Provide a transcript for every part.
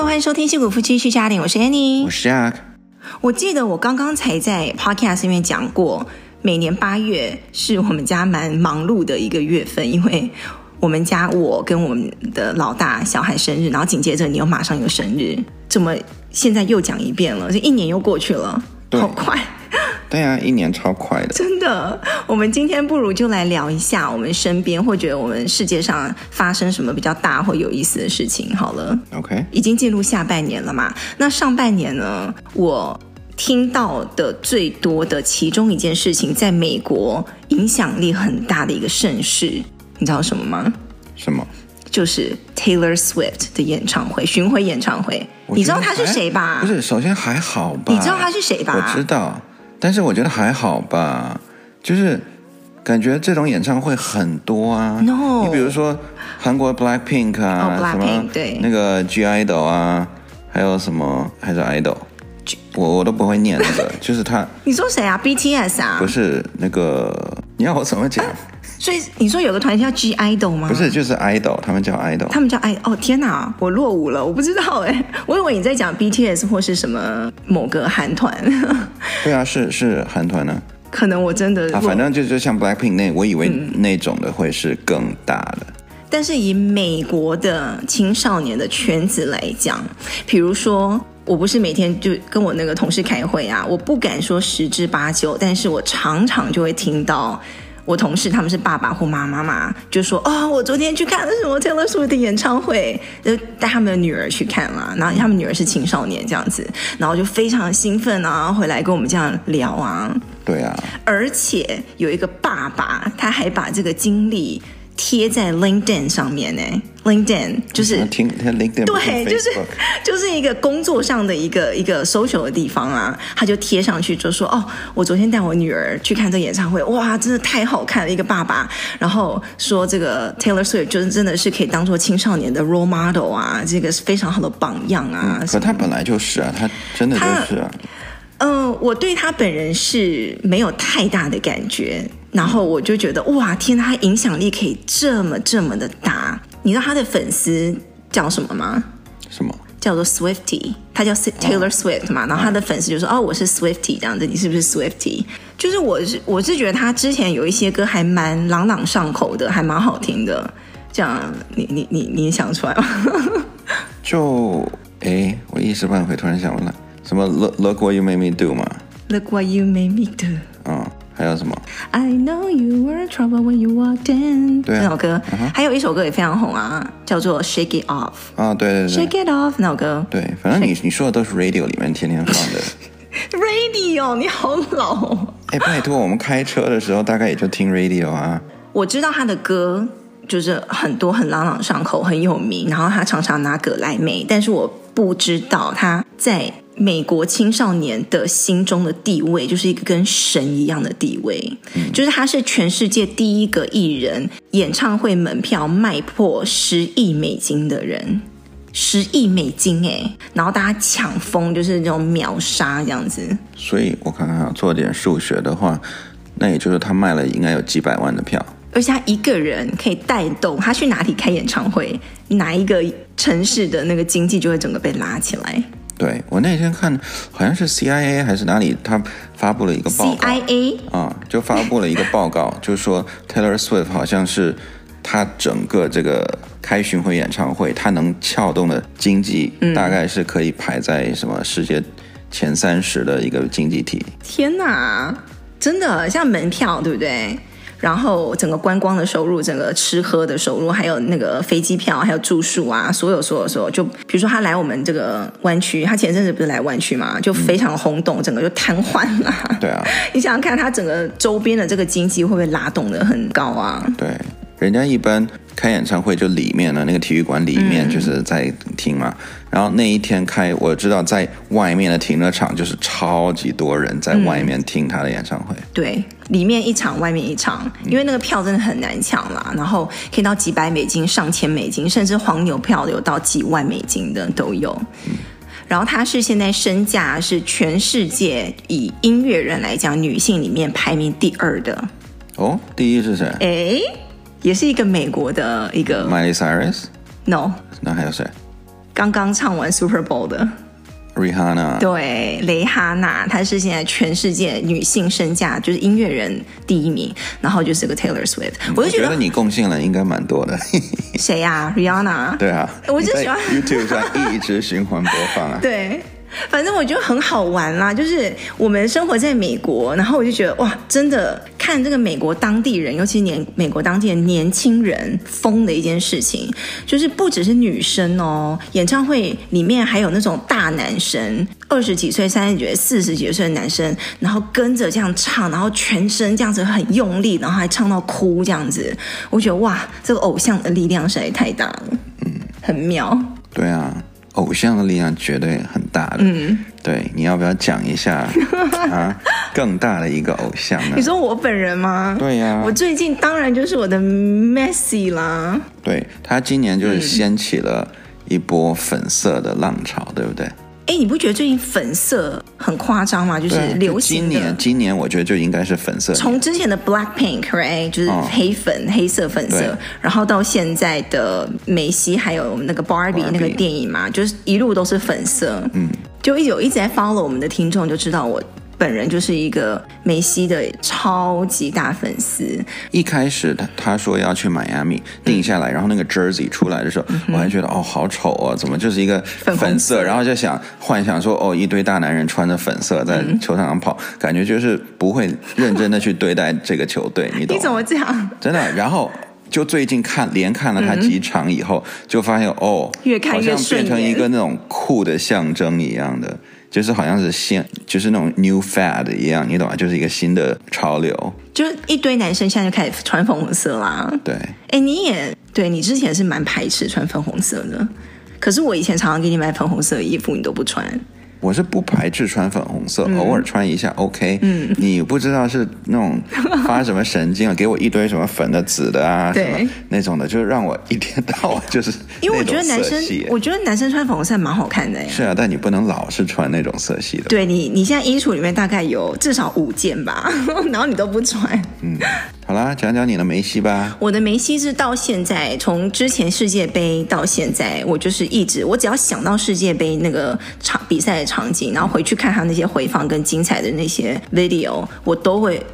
Hello，欢迎收听《矽谷夫妻去家庭》，我是 Annie，我是 Jack。我记得我刚刚才在 Podcast 里面讲过，每年八月是我们家蛮忙碌的一个月份，因为我们家我跟我们的老大小孩生日，然后紧接着你又马上有生日，怎么现在又讲一遍了？这一年又过去了，好快。对啊，一年超快的，真的。我们今天不如就来聊一下我们身边或者我们世界上发生什么比较大或有意思的事情好了。OK，已经进入下半年了嘛？那上半年呢？我听到的最多的其中一件事情，在美国影响力很大的一个盛事，你知道什么吗？什么？就是 Taylor Swift 的演唱会，巡回演唱会。你知道他是谁吧？不是，首先还好吧？你知道他是谁吧？我知道。但是我觉得还好吧，就是感觉这种演唱会很多啊。No，你比如说韩国 Black Pink 啊，oh, Black 什么对，那个 G Idol 啊，还有什么还是 Idol，我我都不会念那个，就是他。你说谁啊？BTS 啊？不是那个，你要我怎么讲？啊所以你说有个团叫 G Idol 吗？不是，就是 Idol，他们叫 Idol。他们叫 Idol。哦，天哪，我落伍了，我不知道哎，我以为你在讲 BTS 或是什么某个韩团。对啊，是是韩团呢。可能我真的啊，反正就就像 Blackpink 那，我以为那种的会是更大的。嗯。但是以美国的青少年的圈子来讲，比如说，我不是每天就跟我那个同事开会啊，我不敢说十之八九，但是我常常就会听到。我同事他们是爸爸或妈妈嘛，就说哦，我昨天去看了什么 Taylor Swift 的演唱会，就带他们的女儿去看了，然后他们女儿是青少年这样子，然后就非常兴奋啊，回来跟我们这样聊啊。对啊，而且有一个爸爸，他还把这个经历。贴在 LinkedIn 上面呢，LinkedIn 就是听他 LinkedIn 对，就是 就是一个工作上的一个一个 social 的地方啊，他就贴上去就说哦，我昨天带我女儿去看这个演唱会，哇，真的太好看了，一个爸爸，然后说这个 Taylor Swift 就是真的是可以当做青少年的 role model 啊，这个是非常好的榜样啊。嗯、可他本来就是啊，他真的就是啊。嗯、呃，我对他本人是没有太大的感觉。然后我就觉得哇，天哪，他影响力可以这么这么的大。你知道他的粉丝叫什么吗？什么？叫做 Swiftie，他叫 Taylor Swift 嘛。哦、然后他的粉丝就说：“哦，我是 Swiftie，这样子，你是不是 Swiftie？” 就是我是我是觉得他之前有一些歌还蛮朗朗上口的，还蛮好听的。这样，你你你你想出来吗？就哎，我一时半会突然想不来，什么 Look Look What You Made Me Do 嘛？Look What You Made Me Do。嗯。还有什么？I know you were trouble when you walked in。对、啊，那首歌、uh. 还有一首歌也非常红啊，叫做 Shake It Off。啊，对对对，Shake It Off 那首歌。对，反正你你说的都是 Radio 里面天天放的。Radio，你好老哦。哎，拜托，我们开车的时候大概也就听 Radio 啊。我知道他的歌就是很多很朗朗上口，很有名，然后他常常拿葛莱美，但是我不知道他在。美国青少年的心中的地位，就是一个跟神一样的地位，嗯、就是他是全世界第一个艺人演唱会门票卖破十亿美金的人，十亿美金哎，然后大家抢疯，就是那种秒杀这样子。所以我看看做点数学的话，那也就是他卖了应该有几百万的票，而且他一个人可以带动他去哪里开演唱会，哪一个城市的那个经济就会整个被拉起来。对，我那天看，好像是 CIA 还是哪里，他发布了一个报告。CIA 啊、嗯，就发布了一个报告，就是说 Taylor Swift 好像是他整个这个开巡回演唱会，他能撬动的经济，大概是可以排在什么世界前三十的一个经济体。天哪，真的像门票，对不对？然后整个观光的收入，整个吃喝的收入，还有那个飞机票，还有住宿啊，所有所有所有，就比如说他来我们这个湾区，他前阵子不是来湾区嘛，就非常轰动，整个就瘫痪了。对啊，你想想看，他整个周边的这个经济会不会拉动的很高啊？对。人家一般开演唱会就里面的那个体育馆里面就是在听嘛，嗯，然后那一天开，我知道在外面的停车场就是超级多人在外面听他的演唱会。嗯、对，里面一场，外面一场，因为那个票真的很难抢啦，然后可以到几百美金、上千美金，甚至黄牛票有到几万美金的都有。嗯、然后他是现在身价是全世界以音乐人来讲，女性里面排名第二的。哦，第一是谁？哎。也是一个美国的一个 Miley Cyrus，No，那还有谁？刚刚唱完 Super Bowl 的。Rihanna 对，蕾哈娜，她是现在全世界女性身价就是音乐人第一名，然后就是个 Taylor Swift，我就觉得，你贡献了应该蛮多的。谁呀、啊？Rihanna。对啊，我就喜欢 YouTube 上一直循环播放啊。对。反正我觉得很好玩啦，就是我们生活在美国，然后我就觉得哇，真的看这个美国当地人，尤其年美国当地的年轻人疯的一件事情，就是不只是女生哦，演唱会里面还有那种大男生，二十几岁、三十几岁、四十几岁的男生，然后跟着这样唱，然后全身这样子很用力，然后还唱到哭这样子，我觉得哇，这个偶像的力量实在太大了，嗯，很妙。对啊。偶像的力量绝对很大的，嗯，对，你要不要讲一下 啊？更大的一个偶像呢？你说我本人吗？对呀、啊，我最近当然就是我的 Messi 啦。对，他今年就是掀起了一波粉色的浪潮，嗯、对不对？哎，你不觉得最近粉色很夸张吗？就是流行。今年，今年我觉得就应该是粉色。从之前的 Black Pink，right，就是黑粉、哦、黑色粉色，然后到现在的梅西，还有那个 Barbie, Barbie 那个电影嘛，就是一路都是粉色。嗯，就一有一直在 follow 我们的听众就知道我。本人就是一个梅西的超级大粉丝。一开始他他说要去迈阿密定下来，嗯、然后那个 jersey 出来的时候，嗯、我还觉得哦好丑哦，怎么就是一个粉色？粉色然后就想幻想说哦，一堆大男人穿着粉色在球场上跑，嗯、感觉就是不会认真的去对待这个球队。你懂？你怎么这样？真的。然后就最近看连看了他几场以后，嗯、就发现哦，越看越好像变成一个那种酷的象征一样的。就是好像是新，就是那种 new fad 一样，你懂吗？就是一个新的潮流。就一堆男生现在就开始穿粉红色啦。对，哎，你也对，你之前是蛮排斥穿粉红色的，可是我以前常常给你买粉红色的衣服，你都不穿。我是不排斥穿粉红色，嗯、偶尔穿一下 OK。嗯，你不知道是那种发什么神经啊，给我一堆什么粉的、紫的啊，对什么那种的，就是让我一天到晚就是。因为我觉得男生，我觉得男生穿粉红色蛮好看的呀。是啊，但你不能老是穿那种色系的。对你，你现在衣橱里面大概有至少五件吧，然后你都不穿。嗯，好啦，讲讲你的梅西吧。我的梅西是到现在，从之前世界杯到现在，我就是一直，我只要想到世界杯那个场比赛。场景，然后回去看他那些回放跟精彩的那些 video，我都会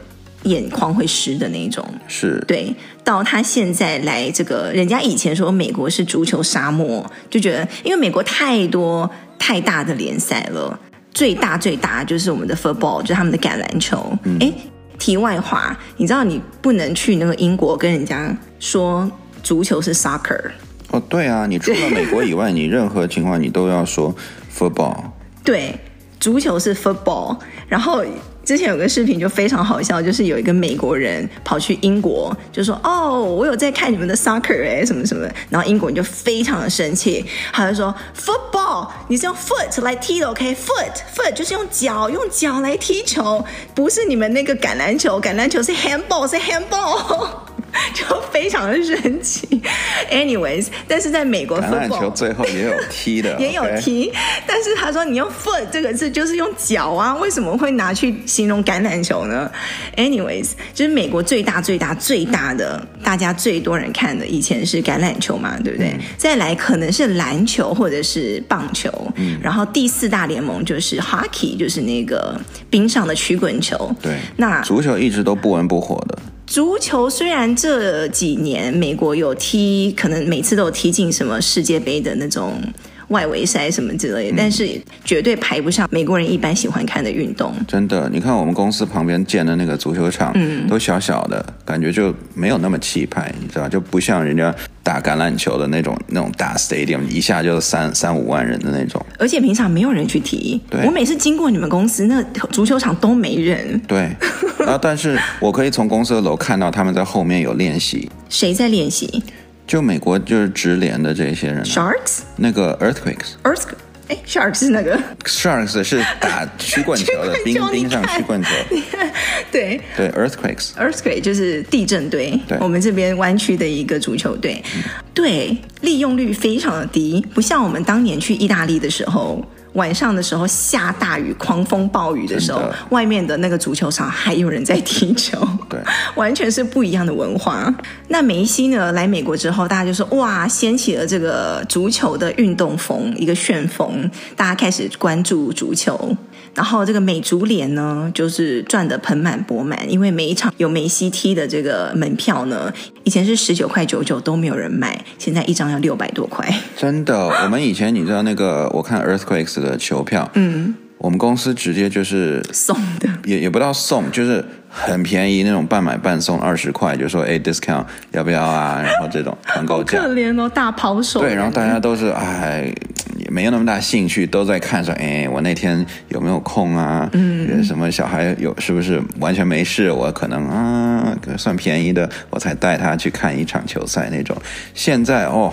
眼眶会湿的那种。是对，到他现在来这个，人家以前说美国是足球沙漠，就觉得因为美国太多太大的联赛了，最大最大就是我们的 football，就是他们的橄榄球。哎、嗯，题外话，你知道你不能去那个英国跟人家说足球是 soccer。哦，对啊，你除了美国以外，你任何情况你都要说 football。对，足球是 football。然后之前有个视频就非常好笑，就是有一个美国人跑去英国，就说：“哦，我有在看你们的 soccer 哎，什么什么的。”然后英国人就非常的生气，他就说：“football，你是用 foot 来踢的，OK？foot，foot 就是用脚，用脚来踢球，不是你们那个橄榄球，橄榄球是 handball，是 handball。”就非常的神奇，anyways，但是在美国橄榄球最后也有踢的，也有踢但是他说你用 foot 这个字就是用脚啊，为什么会拿去形容橄榄球呢？anyways，就是美国最大最大最大的，大家最多人看的以前是橄榄球嘛，对不对？嗯、再来可能是篮球或者是棒球，嗯、然后第四大联盟就是 hockey，就是那个冰上的曲棍球。对，那足球一直都不温不火的。足球虽然这几年美国有踢，可能每次都有踢进什么世界杯的那种外围赛什么之类的，嗯、但是绝对排不上美国人一般喜欢看的运动。真的，你看我们公司旁边建的那个足球场，嗯，都小小的，感觉就没有那么气派，你知道，就不像人家打橄榄球的那种那种大 stadium，一下就三三五万人的那种。而且平常没有人去踢，对我每次经过你们公司，那足球场都没人。对。啊！但是我可以从公司的楼看到他们在后面有练习。谁在练习？就美国就是直连的这些人。Sharks？那个 Earthquakes。Earth？哎，Sharks 是那个？Sharks 是打 曲棍球的，冰冰上曲棍球。对对，Earthquakes。Earthquake 就是地震队。对，我们这边湾区的一个足球队。嗯、对，利用率非常的低，不像我们当年去意大利的时候。晚上的时候下大雨、狂风暴雨的时候，外面的那个足球场还有人在踢球。对，完全是不一样的文化。那梅西呢？来美国之后，大家就说哇，掀起了这个足球的运动风，一个旋风，大家开始关注足球。然后这个美足联呢，就是赚得盆满钵满，因为每一场有梅西踢的这个门票呢，以前是十九块九九都没有人买，现在一张要六百多块。真的，我们以前你知道那个，我看 Earthquakes 的球票，嗯。我们公司直接就是送的，也也不到送，就是很便宜那种半买半送二十块，就说哎 discount 要不要啊？然后这种团购价，可怜哦，大抛手。对，然后大家都是哎，也没有那么大兴趣，都在看说哎，我那天有没有空啊？嗯，什么小孩有是不是完全没事？我可能啊，算便宜的，我才带他去看一场球赛那种。现在哦，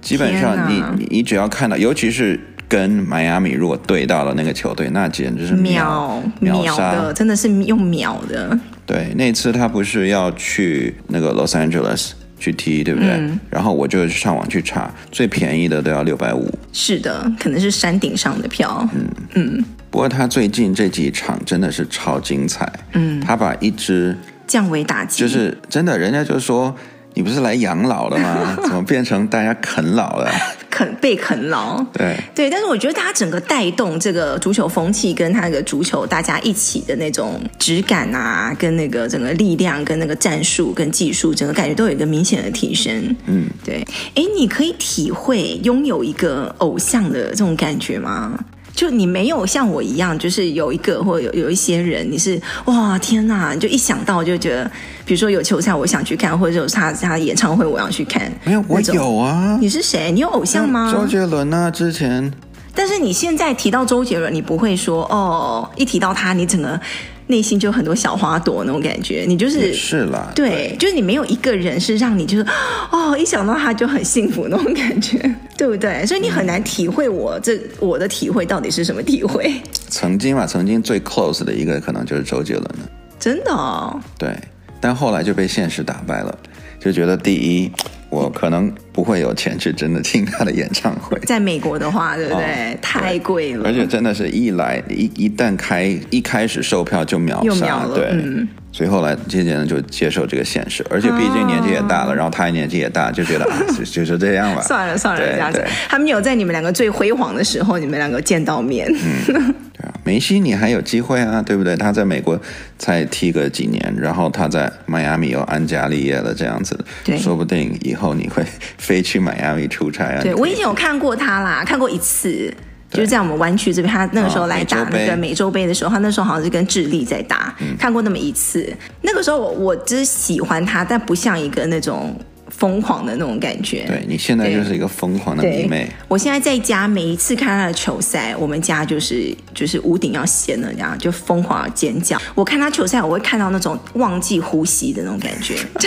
基本上你你你只要看到，尤其是。跟迈阿密如果对到了那个球队，那简直是秒秒，秒的，真的是用秒的。对，那次他不是要去那个 Los Angeles 去踢，对不对？嗯、然后我就上网去查，最便宜的都要六百五。是的，可能是山顶上的票。嗯嗯。不过他最近这几场真的是超精彩。嗯。他把一支降维打击，就是真的，人家就说。你不是来养老的吗？怎么变成大家啃老了？啃被啃老？对对，但是我觉得大家整个带动这个足球风气，跟他那个足球大家一起的那种质感啊，跟那个整个力量，跟那个战术，跟技术，整个感觉都有一个明显的提升。嗯，对。哎，你可以体会拥有一个偶像的这种感觉吗？就你没有像我一样，就是有一个或有有一些人，你是哇天哪，你就一想到就觉得，比如说有球赛我想去看，或者有他他的演唱会我要去看。没有，我有啊。你是谁？你有偶像吗？周杰伦啊，之前。但是你现在提到周杰伦，你不会说哦，一提到他，你整个。内心就很多小花朵那种感觉，你就是是啦，对，对就是你没有一个人是让你就是哦，一想到他就很幸福那种感觉，对不对？所以你很难体会我这我的体会到底是什么体会。曾经嘛，曾经最 close 的一个可能就是周杰伦了，真的哦。对，但后来就被现实打败了，就觉得第一。我可能不会有钱去真的听他的演唱会，在美国的话，对不对？哦、太贵了，而且真的是一来一一旦开一开始售票就秒杀，对，嗯、所以后来渐渐的就接受这个现实，而且毕竟年纪也大了，啊、然后他也年纪也大，就觉得啊，就就是这样吧。算了算了，这样子，他们有在你们两个最辉煌的时候，你们两个见到面。嗯 梅西，你还有机会啊，对不对？他在美国才踢个几年，然后他在迈阿密又安家立业了，这样子，对说不定以后你会飞去迈阿密出差啊。对，我已经有看过他啦，看过一次，就是在我们湾区这边，他那个时候来打那个美洲杯的时候，他那时候好像是跟智利在打，嗯、看过那么一次。那个时候我我只喜欢他，但不像一个那种。疯狂的那种感觉，对，你现在就是一个疯狂的迷妹。我现在在家，每一次看他的球赛，我们家就是就是屋顶要掀了，这样就疯狂的尖叫。我看他球赛，我会看到那种忘记呼吸的那种感觉，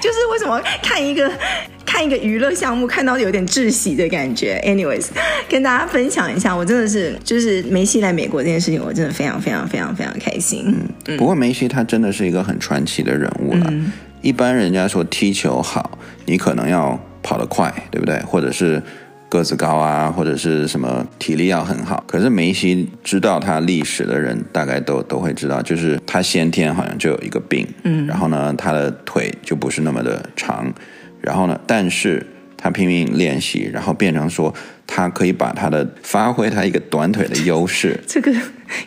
就是为什么看一个看一个娱乐项目，看到有点窒息的感觉。Anyways，跟大家分享一下，我真的是就是梅西来美国这件事情，我真的非常非常非常非常开心。嗯，嗯，不过梅西他真的是一个很传奇的人物了。嗯一般人家说踢球好，你可能要跑得快，对不对？或者是个子高啊，或者是什么体力要很好。可是梅西知道他历史的人，大概都都会知道，就是他先天好像就有一个病，嗯，然后呢，他的腿就不是那么的长，然后呢，但是他拼命练习，然后变成说他可以把他的发挥他一个短腿的优势，这个。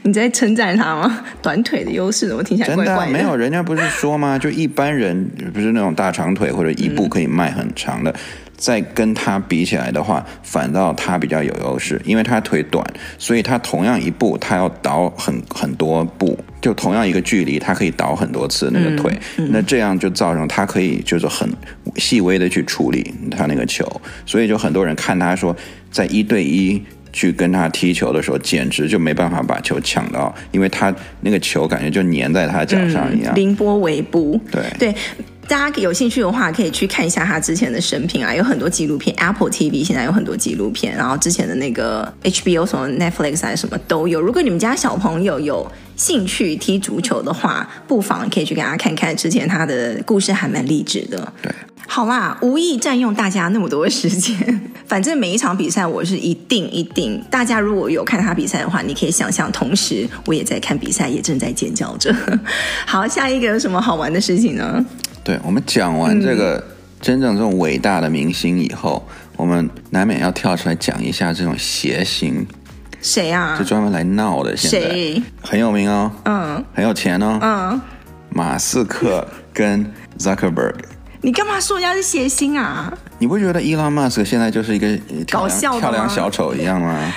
你在称赞他吗？短腿的优势，怎么听起来怪怪的。真的没有，人家不是说吗？就一般人不是那种大长腿或者一步可以迈很长的，再、嗯、跟他比起来的话，反倒他比较有优势，因为他腿短，所以他同样一步他要倒很很多步，就同样一个距离，他可以倒很多次那个腿，嗯嗯、那这样就造成他可以就是很细微的去处理他那个球，所以就很多人看他说在一对一。去跟他踢球的时候，简直就没办法把球抢到，因为他那个球感觉就粘在他脚上一样。凌波微步。对对，大家有兴趣的话，可以去看一下他之前的生平啊，有很多纪录片，Apple TV 现在有很多纪录片，然后之前的那个 HBO 什么 Netflix 还是什么都有。如果你们家小朋友有兴趣踢足球的话，不妨可以去给他看看之前他的故事，还蛮励志的。对，好啦，无意占用大家那么多的时间。反正每一场比赛我是一定一定，大家如果有看他比赛的话，你可以想象，同时我也在看比赛，也正在尖叫着。好，下一个有什么好玩的事情呢？对，我们讲完这个真正这种伟大的明星以后，嗯、我们难免要跳出来讲一下这种谐星。谁啊？就专门来闹的，现在谁很有名哦，嗯，很有钱哦，嗯，马斯克跟 Zuckerberg。你干嘛说人家是谐星啊？你不觉得 Elon Musk 现在就是一个搞笑跳梁小丑一样吗？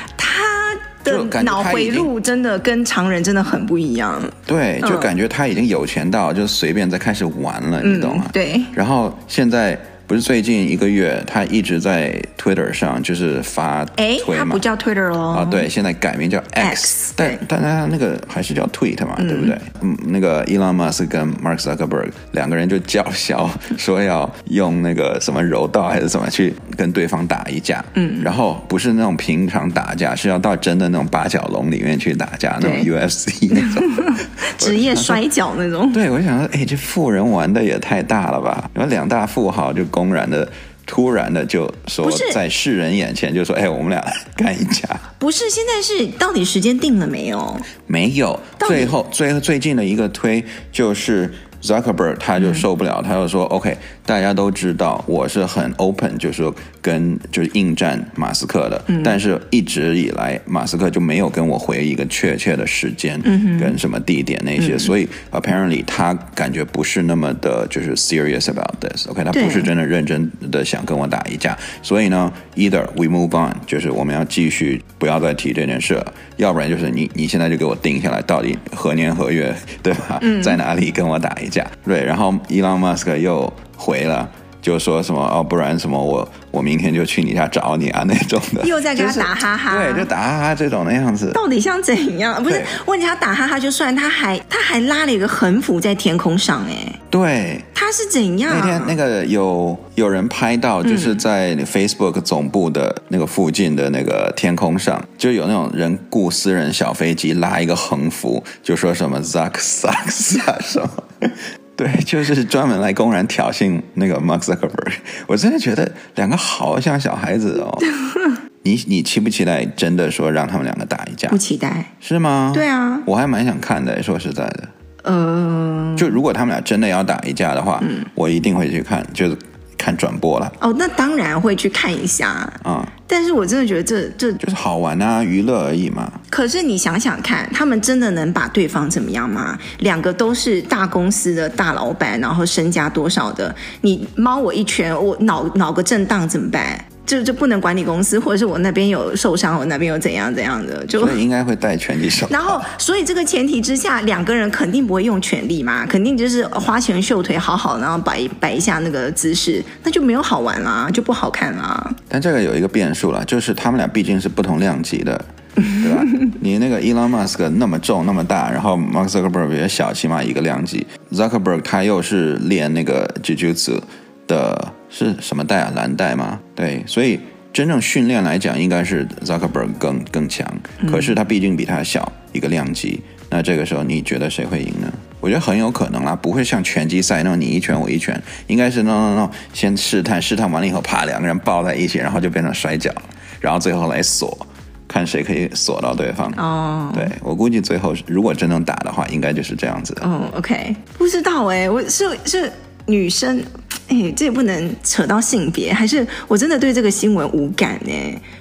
他的脑回路真的跟常人真的很不一样。对，就感觉他已经有钱到就随便在开始玩了，嗯、你懂吗？对。然后现在。不是最近一个月，他一直在 Twitter 上就是发推嘛？哎，他不叫 Twitter 喽。啊，对，现在改名叫 X，, X 但但他那个还是叫 Tweet 嘛，嗯、对不对？嗯，那个 Elon Musk 跟 Mark Zuckerberg 两个人就叫嚣说要用那个什么柔道还是什么去跟对方打一架。嗯，然后不是那种平常打架，是要到真的那种八角笼里面去打架，那种 UFC 那种 职业摔跤那种。对，我想说，哎，这富人玩的也太大了吧？然后两大富豪就。公然的、突然的就说，在世人眼前就说：“是哎，我们俩干一架。”不是，现在是到底时间定了没有？没有。最后，最后最近的一个推就是。Zuckerberg 他就受不了，嗯、他就说：“OK，大家都知道我是很 open，就是说跟就是应战马斯克的，嗯、但是一直以来马斯克就没有跟我回一个确切的时间跟什么地点那些，嗯、所以 apparently 他感觉不是那么的就是 serious about this，OK，、okay? 他不是真的认真的想跟我打一架，所以呢，either we move on，就是我们要继续不要再提这件事了，要不然就是你你现在就给我定下来，到底何年何月，对吧？嗯、在哪里跟我打一架？”对，然后 Elon Musk 又回了，就说什么哦，不然什么我我明天就去你家找你啊那种的，又在给他打哈哈，对，就打哈哈这种的样子。到底像怎样？不是，问题他打哈哈就算，他还他还拉了一个横幅在天空上，哎，对，他是怎样？那天那个有有人拍到，就是在 Facebook 总部的那个附近的那个天空上，嗯、就有那种人雇私人小飞机拉一个横幅，就说什么 Zuck sucks 啊什么。对，就是专门来公然挑衅那个 Mark Zuckerberg，我真的觉得两个好像小孩子哦。你你期不期待真的说让他们两个打一架？不期待，是吗？对啊，我还蛮想看的。说实在的，嗯、呃，就如果他们俩真的要打一架的话，嗯，我一定会去看，就是。看转播了哦，那当然会去看一下啊。嗯、但是我真的觉得这这就是好玩啊，娱乐而已嘛。可是你想想看，他们真的能把对方怎么样吗？两个都是大公司的大老板，然后身家多少的，你猫我一拳，我脑脑个震荡怎么办？就就不能管理公司，或者是我那边有受伤，我那边有怎样怎样的，就应该会带拳击手。然后，所以这个前提之下，两个人肯定不会用全力嘛，肯定就是花拳绣腿，好好，然后摆摆一下那个姿势，那就没有好玩啦，就不好看啦。但这个有一个变数了，就是他们俩毕竟是不同量级的，对吧？你那个 Elon Musk 那么重那么大，然后 Mark Zuckerberg 比较小，起码一个量级。Zuckerberg 他又是练那个 Jiu-Jitsu 的。是什么带啊？蓝带吗？对，所以真正训练来讲，应该是 Zuckerberg 更更强。可是他毕竟比他小一个量级，嗯、那这个时候你觉得谁会赢呢？我觉得很有可能啦，不会像拳击赛那种你一拳我一拳，应该是 no no no，先试探，试探完了以后，啪，两个人抱在一起，然后就变成摔跤，然后最后来锁，看谁可以锁到对方。哦，对，我估计最后如果真能打的话，应该就是这样子的。哦，OK，不知道哎，我是是女生。哎，这也不能扯到性别，还是我真的对这个新闻无感呢？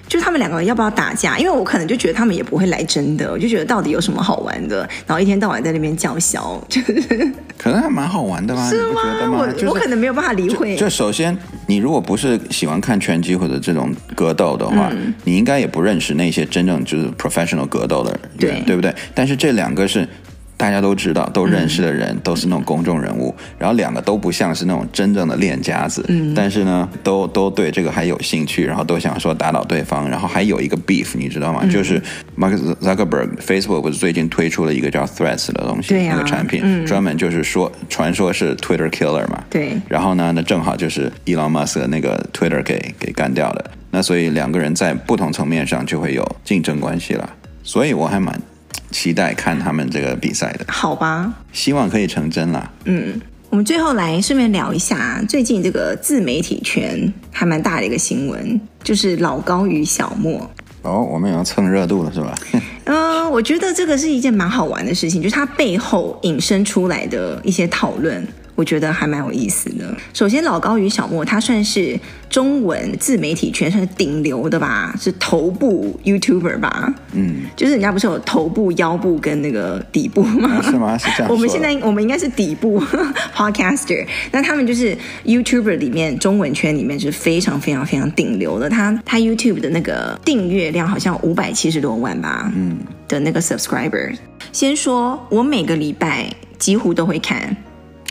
就他们两个人要不要打架？因为我可能就觉得他们也不会来真的，我就觉得到底有什么好玩的？然后一天到晚在那边叫嚣，就 是可能还蛮好玩的吧？是吗？吗我、就是、我可能没有办法理会。就，就首先，你如果不是喜欢看拳击或者这种格斗的话，嗯、你应该也不认识那些真正就是 professional 格斗的人，对，对不对？但是这两个是。大家都知道，都认识的人，嗯、都是那种公众人物，然后两个都不像是那种真正的练家子，嗯，但是呢，都都对这个还有兴趣，然后都想说打倒对方，然后还有一个 beef，你知道吗？嗯、就是 Mark Zuckerberg Facebook 不是最近推出了一个叫 Threads 的东西，那个产品，嗯、专门就是说传说是 Twitter killer 嘛，对，然后呢，那正好就是 Elon Musk 的那个 Twitter 给给干掉了，那所以两个人在不同层面上就会有竞争关系了，所以我还蛮。期待看他们这个比赛的，好吧？希望可以成真啦。嗯，我们最后来顺便聊一下，最近这个自媒体圈还蛮大的一个新闻，就是老高与小莫。哦，我们也要蹭热度了，是吧？嗯、呃，我觉得这个是一件蛮好玩的事情，就是它背后引申出来的一些讨论。我觉得还蛮有意思的。首先，老高与小莫，他算是中文自媒体圈算是顶流的吧，是头部 YouTuber 吧？嗯，就是人家不是有头部、腰部跟那个底部吗？啊、是吗？是这样。我们现在我们应该是底部 Podcaster，那他们就是 YouTuber 里面中文圈里面是非常非常非常顶流的。他他 YouTube 的那个订阅量好像五百七十多万吧？嗯，的那个 Subscriber。先说，我每个礼拜几乎都会看。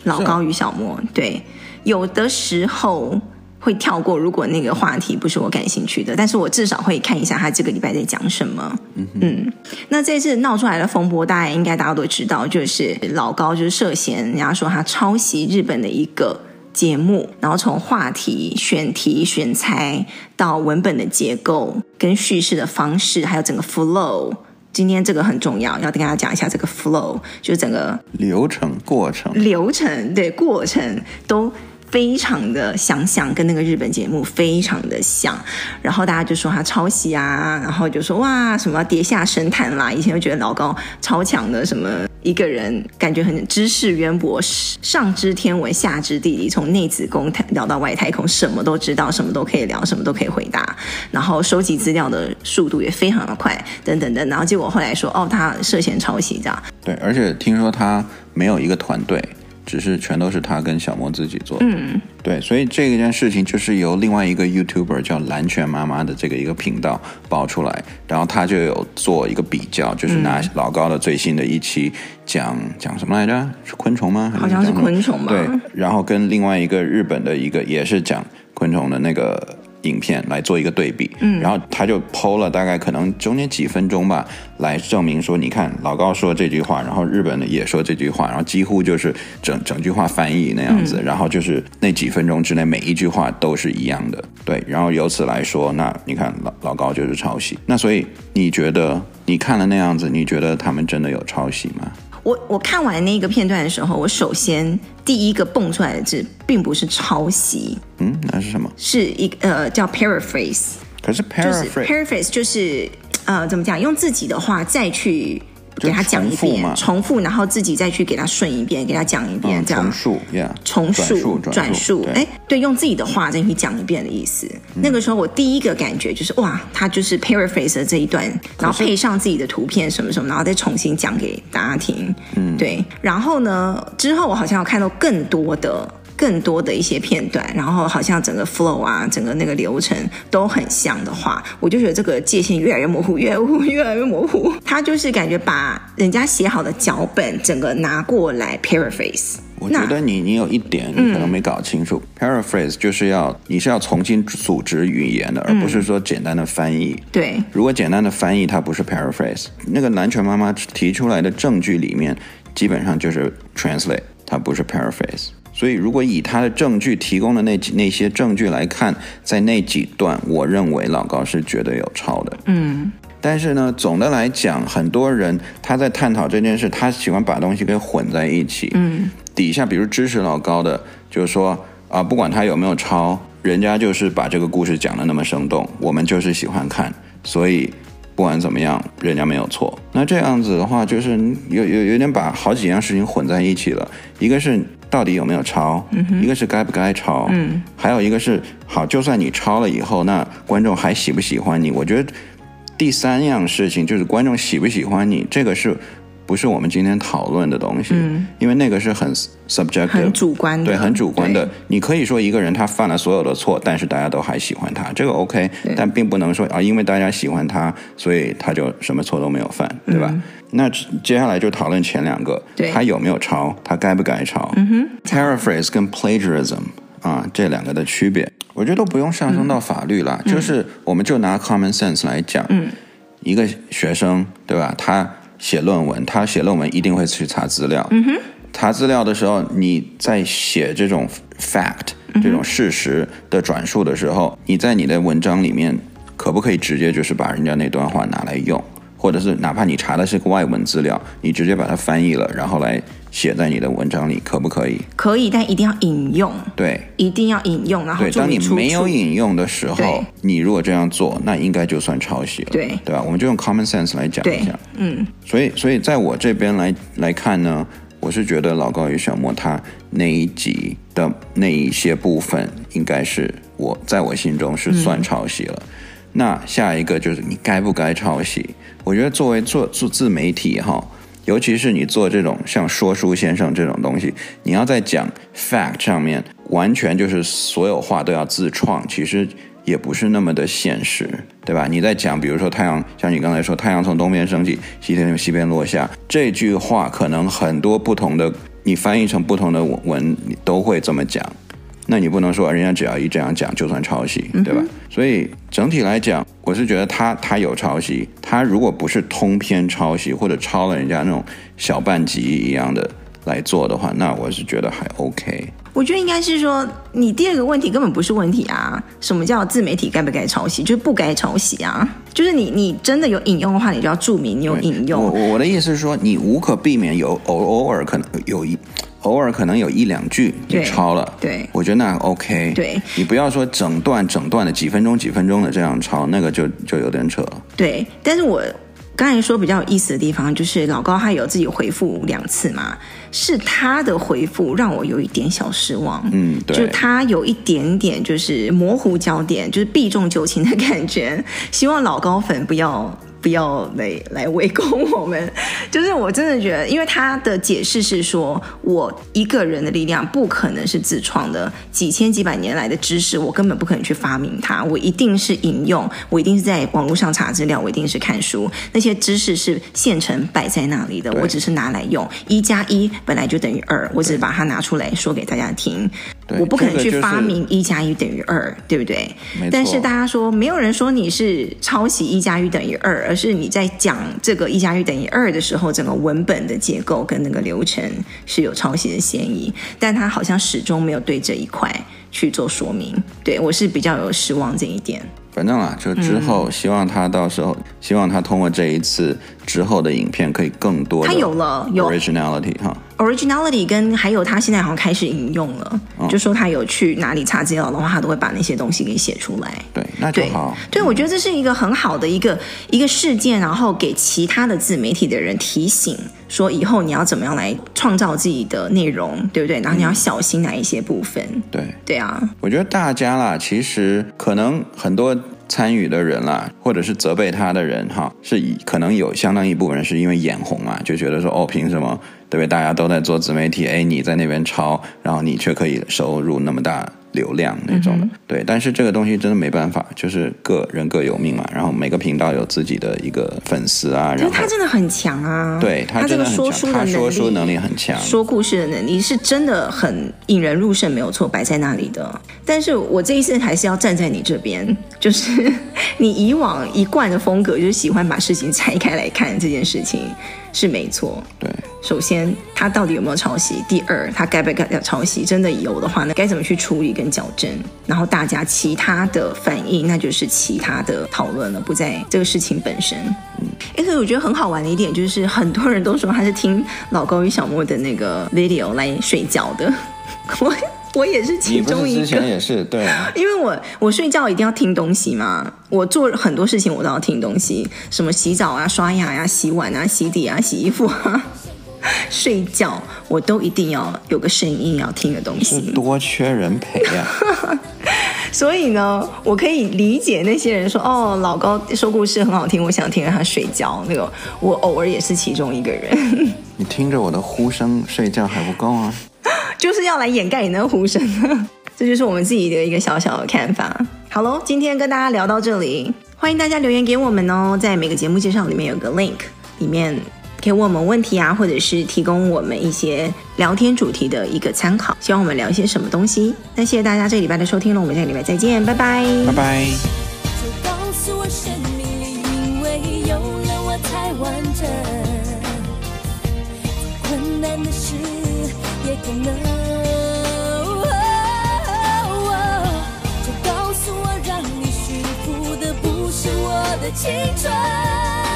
老高与小莫，对，有的时候会跳过，如果那个话题不是我感兴趣的，但是我至少会看一下他这个礼拜在讲什么。嗯，嗯，那这次闹出来的风波，大家应该大家都知道，就是老高就是涉嫌人家说他抄袭日本的一个节目，然后从话题、选题、选材到文本的结构跟叙事的方式，还有整个 flow。今天这个很重要，要跟大家讲一下这个 flow，就是整个流程过程，流程对过程都。非常的想想跟那个日本节目非常的像，然后大家就说他抄袭啊，然后就说哇什么跌下神坛啦，以前就觉得老高超强的，什么一个人感觉很知识渊博，上知天文下知地理，从内子宫聊到外太空，什么都知道，什么都可以聊，什么都可以回答，然后收集资料的速度也非常的快，等等等，然后结果后来说哦他涉嫌抄袭这样，对，而且听说他没有一个团队。只是全都是他跟小莫自己做的，嗯，对，所以这一件事情就是由另外一个 YouTuber 叫蓝泉妈妈的这个一个频道爆出来，然后他就有做一个比较，就是拿老高的最新的一期讲讲什么来着？是昆虫吗？好像是昆虫吧。对，然后跟另外一个日本的一个也是讲昆虫的那个。影片来做一个对比，嗯，然后他就 PO 了大概可能中间几分钟吧，来证明说，你看老高说这句话，然后日本的也说这句话，然后几乎就是整整句话翻译那样子，嗯，然后就是那几分钟之内每一句话都是一样的，对，然后由此来说，那你看老老高就是抄袭，那所以你觉得你看了那样子，你觉得他们真的有抄袭吗？我我看完那个片段的时候，我首先第一个蹦出来的字，并不是抄袭，嗯，那是什么？是一个呃叫 paraphrase，可是 paraphrase，paraphrase 就是，就是呃怎么讲？用自己的话再去。给他讲一遍，重复，然后自己再去给他顺一遍，给他讲一遍，这样。重述，yeah，重述，转述，哎，对，用自己的话再去讲一遍的意思。那个时候我第一个感觉就是，哇，他就是 paraphrase 的这一段，然后配上自己的图片什么什么，然后再重新讲给大家听。嗯，对。然后呢，之后我好像有看到更多的。更多的一些片段，然后好像整个 flow 啊，整个那个流程都很像的话，我就觉得这个界限越来越模糊，越来越模糊，越来越模糊。他就是感觉把人家写好的脚本整个拿过来 paraphrase。我觉得你你有一点你可能没搞清楚，嗯，paraphrase 就是要你是要重新组织语言的，而不是说简单的翻译。对，如果简单的翻译，它不是 paraphrase。那个蓝泉妈妈提出来的证据里面，基本上就是 translate，它不是 paraphrase。所以，如果以他的证据提供的那几那些证据来看，在那几段，我认为老高是绝对有抄的。嗯，但是呢，总的来讲，很多人他在探讨这件事，他喜欢把东西给混在一起。嗯，底下比如支持老高的，就是说啊，不管他有没有抄，人家就是把这个故事讲得那么生动，我们就是喜欢看，所以不管怎么样，人家没有错。那这样子的话，就是有有有点把好几样事情混在一起了，一个是。到底有没有抄？嗯、一个是该不该抄，嗯，还有一个是好，就算你抄了以后，那观众还喜不喜欢你？我觉得第三样事情就是观众喜不喜欢你，这个是不是我们今天讨论的东西？嗯，因为那个是很 subjective，很主观的，对，很主观的。你可以说一个人他犯了所有的错，但是大家都还喜欢他，这个 OK，但并不能说啊，因为大家喜欢他，所以他就什么错都没有犯，对吧？嗯那接下来就讨论前两个，他有没有抄，他该不该抄？，paraphrase 跟 plagiarism 啊，这两个的区别，我觉得都不用上升到法律了，嗯、就是我们就拿 common sense 来讲，嗯，一个学生对吧？他写论文，他写论文一定会去查资料，嗯哼，查资料的时候，你在写这种 fact 这种事实的转述的时候，你在你的文章里面可不可以直接就是把人家那段话拿来用？或者是哪怕你查的是个外文资料，你直接把它翻译了，然后来写在你的文章里，可不可以？可以，但一定要引用。对，一定要引用。然后，对，当你没有引用的时候，你如果这样做，那应该就算抄袭了。对，对吧？我们就用 common sense 来讲一下。嗯。所以，所以在我这边来来看呢，我是觉得老高与小莫他那一集的那一些部分，应该是我在我心中是算抄袭了。嗯、那下一个就是你该不该抄袭？我觉得作为做做自媒体哈。尤其是你做这种像说书先生这种东西，你要在讲 fact 上面，完全就是所有话都要自创，其实也不是那么的现实，对吧？你在讲，比如说太阳，像你刚才说，太阳从东边升起，西天从西边落下，这句话可能很多不同的，你翻译成不同的文，你都会这么讲。那你不能说人家只要一这样讲就算抄袭，对吧？嗯、所以整体来讲，我是觉得他他有抄袭，他如果不是通篇抄袭或者抄了人家那种小半集一样的来做的话，那我是觉得还 OK。我觉得应该是说，你第二个问题根本不是问题啊。什么叫自媒体该不该抄袭？就是不该抄袭啊。就是你你真的有引用的话，你就要注明你有引用。我我的意思是说，你无可避免有偶偶尔可能有一。偶尔可能有一两句你抄了，对，对我觉得那 OK。对，你不要说整段整段的几分钟几分钟的这样抄，那个就就有点扯了。对，但是我刚才说比较有意思的地方，就是老高他有自己回复两次嘛，是他的回复让我有一点小失望。嗯，对，就他有一点点就是模糊焦点，就是避重就轻的感觉，希望老高粉不要。不要来来围攻我们，就是我真的觉得，因为他的解释是说，我一个人的力量不可能是自创的，几千几百年来的知识，我根本不可能去发明它，我一定是引用，我一定是在网络上查资料，我一定是看书，那些知识是现成摆在那里的，我只是拿来用，一加一本来就等于二，我只是把它拿出来说给大家听。我不可能去发明一加一等于二，对不对？但是大家说，没有人说你是抄袭一加一等于二，而是你在讲这个一加一等于二的时候，整个文本的结构跟那个流程是有抄袭的嫌疑，但他好像始终没有对这一块去做说明。对，我是比较有失望这一点。反正啊，就之后希望他到时候，嗯、希望他通过这一次之后的影片可以更多的，他有了有 originality 哈。Originality 跟还有他现在好像开始引用了，哦、就说他有去哪里查资料的话，他都会把那些东西给写出来。对，那就好。对，对，我觉得这是一个很好的一个一个事件，然后给其他的自媒体的人提醒，说以后你要怎么样来创造自己的内容，对不对？然后你要小心哪一些部分。嗯、对，对啊。我觉得大家啦，其实可能很多参与的人啦，或者是责备他的人哈，是以可能有相当一部分人是因为眼红啊，就觉得说哦，凭什么？对不对？大家都在做自媒体，哎，你在那边抄，然后你却可以收入那么大。流量那种的，嗯、对，但是这个东西真的没办法，就是各人各有命嘛。然后每个频道有自己的一个粉丝啊，然后他真的很强啊，对他真的很强，他这个说书的能力，他说书能力很强，说故事的能力是真的很引人入胜，没有错，摆在那里的。但是我这一次还是要站在你这边，就是你以往一贯的风格，就是喜欢把事情拆开来看这件事情。是没错，对。首先，他到底有没有抄袭？第二，他该不该要抄袭？真的有的话，那该怎么去处理跟矫正？然后大家其他的反应，那就是其他的讨论了，不在这个事情本身。嗯，哎，可是我觉得很好玩的一点就是，很多人都说他是听老高与小莫的那个 video 来睡觉的。我。我也是其中一个，之前也是对，因为我我睡觉一定要听东西嘛，我做很多事情我都要听东西，什么洗澡啊、刷牙呀、啊、洗碗啊、洗底啊、洗衣服啊、睡觉，我都一定要有个声音要听的东西。多缺人陪呀、啊！所以呢，我可以理解那些人说，哦，老高说故事很好听，我想听着他睡觉。那个我偶尔也是其中一个人。你听着我的呼声睡觉还不够啊？就是要来掩盖你那个呼声，这就是我们自己的一个小小的看法。好喽，今天跟大家聊到这里，欢迎大家留言给我们哦，在每个节目介绍里面有个 link，里面可以问我们问题啊，或者是提供我们一些聊天主题的一个参考。希望我们聊一些什么东西？那谢谢大家这个礼拜的收听了，我们下个礼拜再见，拜拜，拜拜。可能。就告诉我，让你幸福的不是我的青春。